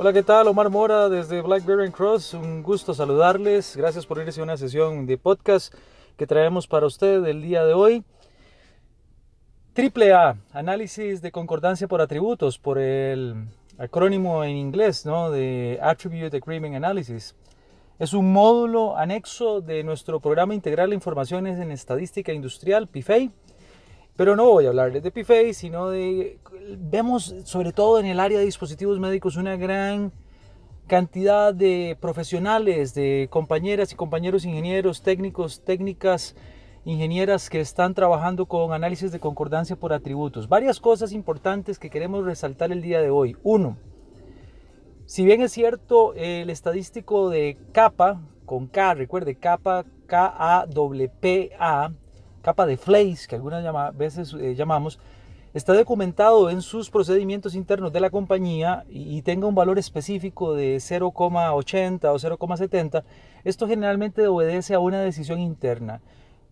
Hola, ¿qué tal? Omar Mora desde Blackberry Cross. Un gusto saludarles. Gracias por irse a una sesión de podcast que traemos para usted el día de hoy. Triple A, análisis de concordancia por atributos, por el acrónimo en inglés, ¿no? De Attribute Agreement Analysis. Es un módulo anexo de nuestro programa integral de informaciones en estadística industrial, PIFEI pero no voy a hablar de PFA, sino de... Vemos sobre todo en el área de dispositivos médicos una gran cantidad de profesionales, de compañeras y compañeros ingenieros, técnicos, técnicas, ingenieras que están trabajando con análisis de concordancia por atributos. Varias cosas importantes que queremos resaltar el día de hoy. Uno, si bien es cierto, el estadístico de capa, con K, recuerde, capa, K-A-P-A, capa de FLACE, que algunas veces eh, llamamos, está documentado en sus procedimientos internos de la compañía y, tenga un valor específico de 0,80 o 0,70, esto generalmente obedece a una decisión interna.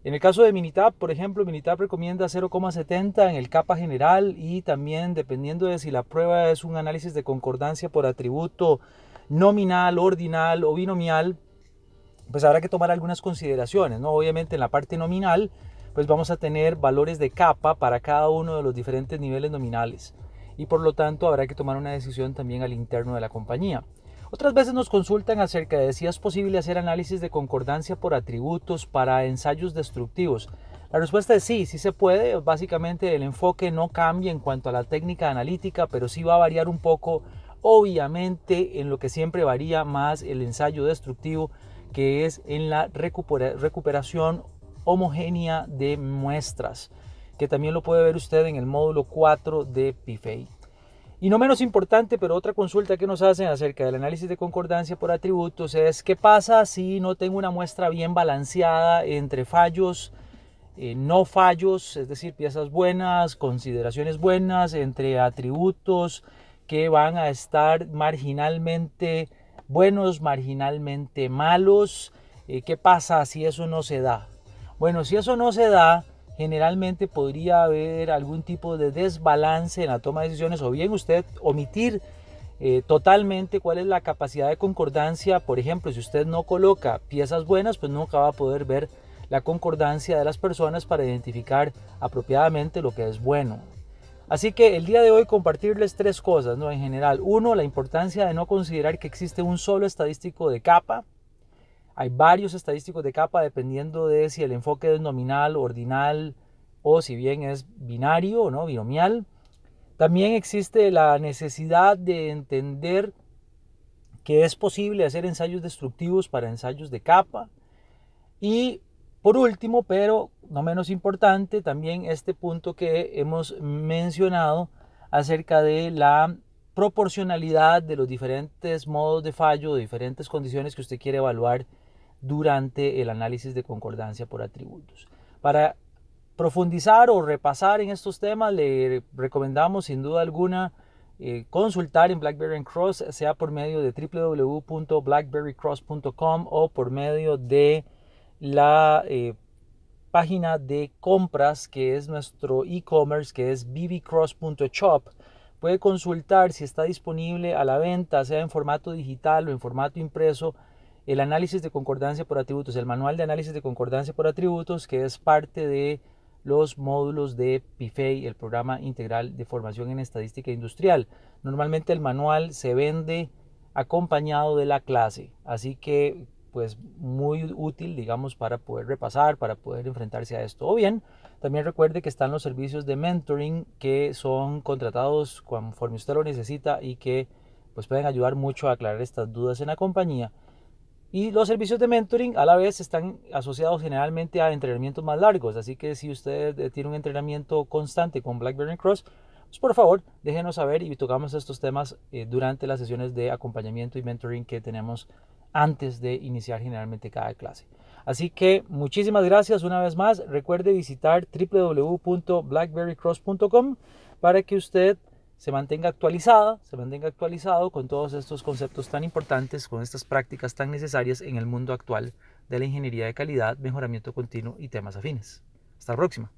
En el caso de Minitab, por ejemplo, Minitab recomienda 0,70 en el capa general y también dependiendo de si la prueba es un análisis de concordancia por atributo nominal, ordinal o binomial, pues habrá que tomar algunas consideraciones. ¿no? Obviamente en la parte nominal pues vamos a tener valores de capa para cada uno de los diferentes niveles nominales y por lo tanto habrá que tomar una decisión también al interno de la compañía. Otras veces nos consultan acerca de si es posible hacer análisis de concordancia por atributos para ensayos destructivos. La respuesta es sí, sí se puede. Básicamente el enfoque no cambia en cuanto a la técnica analítica, pero sí va a variar un poco, obviamente, en lo que siempre varía más el ensayo destructivo, que es en la recuperación homogénea de muestras, que también lo puede ver usted en el módulo 4 de PIFEI. Y no menos importante, pero otra consulta que nos hacen acerca del análisis de concordancia por atributos es qué pasa si no tengo una muestra bien balanceada entre fallos, eh, no fallos, es decir, piezas buenas, consideraciones buenas, entre atributos que van a estar marginalmente buenos, marginalmente malos. Eh, ¿Qué pasa si eso no se da? Bueno, si eso no se da, generalmente podría haber algún tipo de desbalance en la toma de decisiones o bien usted omitir eh, totalmente cuál es la capacidad de concordancia. Por ejemplo, si usted no coloca piezas buenas, pues nunca va a poder ver la concordancia de las personas para identificar apropiadamente lo que es bueno. Así que el día de hoy compartirles tres cosas, ¿no? En general, uno, la importancia de no considerar que existe un solo estadístico de capa, hay varios estadísticos de capa dependiendo de si el enfoque es nominal, ordinal o si bien es binario no, binomial. También existe la necesidad de entender que es posible hacer ensayos destructivos para ensayos de capa. Y por último, pero no menos importante, también este punto que hemos mencionado acerca de la proporcionalidad de los diferentes modos de fallo, de diferentes condiciones que usted quiere evaluar durante el análisis de concordancia por atributos. Para profundizar o repasar en estos temas, le recomendamos sin duda alguna eh, consultar en BlackBerry Cross, sea por medio de www.blackberrycross.com o por medio de la eh, página de compras que es nuestro e-commerce, que es bbcross.shop. Puede consultar si está disponible a la venta, sea en formato digital o en formato impreso, el análisis de concordancia por atributos, el manual de análisis de concordancia por atributos, que es parte de los módulos de PIFEI, el programa integral de formación en estadística industrial. Normalmente el manual se vende acompañado de la clase, así que pues muy útil digamos para poder repasar, para poder enfrentarse a esto. O bien, también recuerde que están los servicios de mentoring que son contratados conforme usted lo necesita y que pues pueden ayudar mucho a aclarar estas dudas en la compañía. Y los servicios de mentoring a la vez están asociados generalmente a entrenamientos más largos. Así que si usted eh, tiene un entrenamiento constante con BlackBerry Cross, pues por favor déjenos saber y tocamos estos temas eh, durante las sesiones de acompañamiento y mentoring que tenemos antes de iniciar generalmente cada clase. Así que muchísimas gracias una vez más. Recuerde visitar www.blackberrycross.com para que usted se mantenga actualizada, se mantenga actualizado con todos estos conceptos tan importantes, con estas prácticas tan necesarias en el mundo actual de la ingeniería de calidad, mejoramiento continuo y temas afines. Hasta la próxima.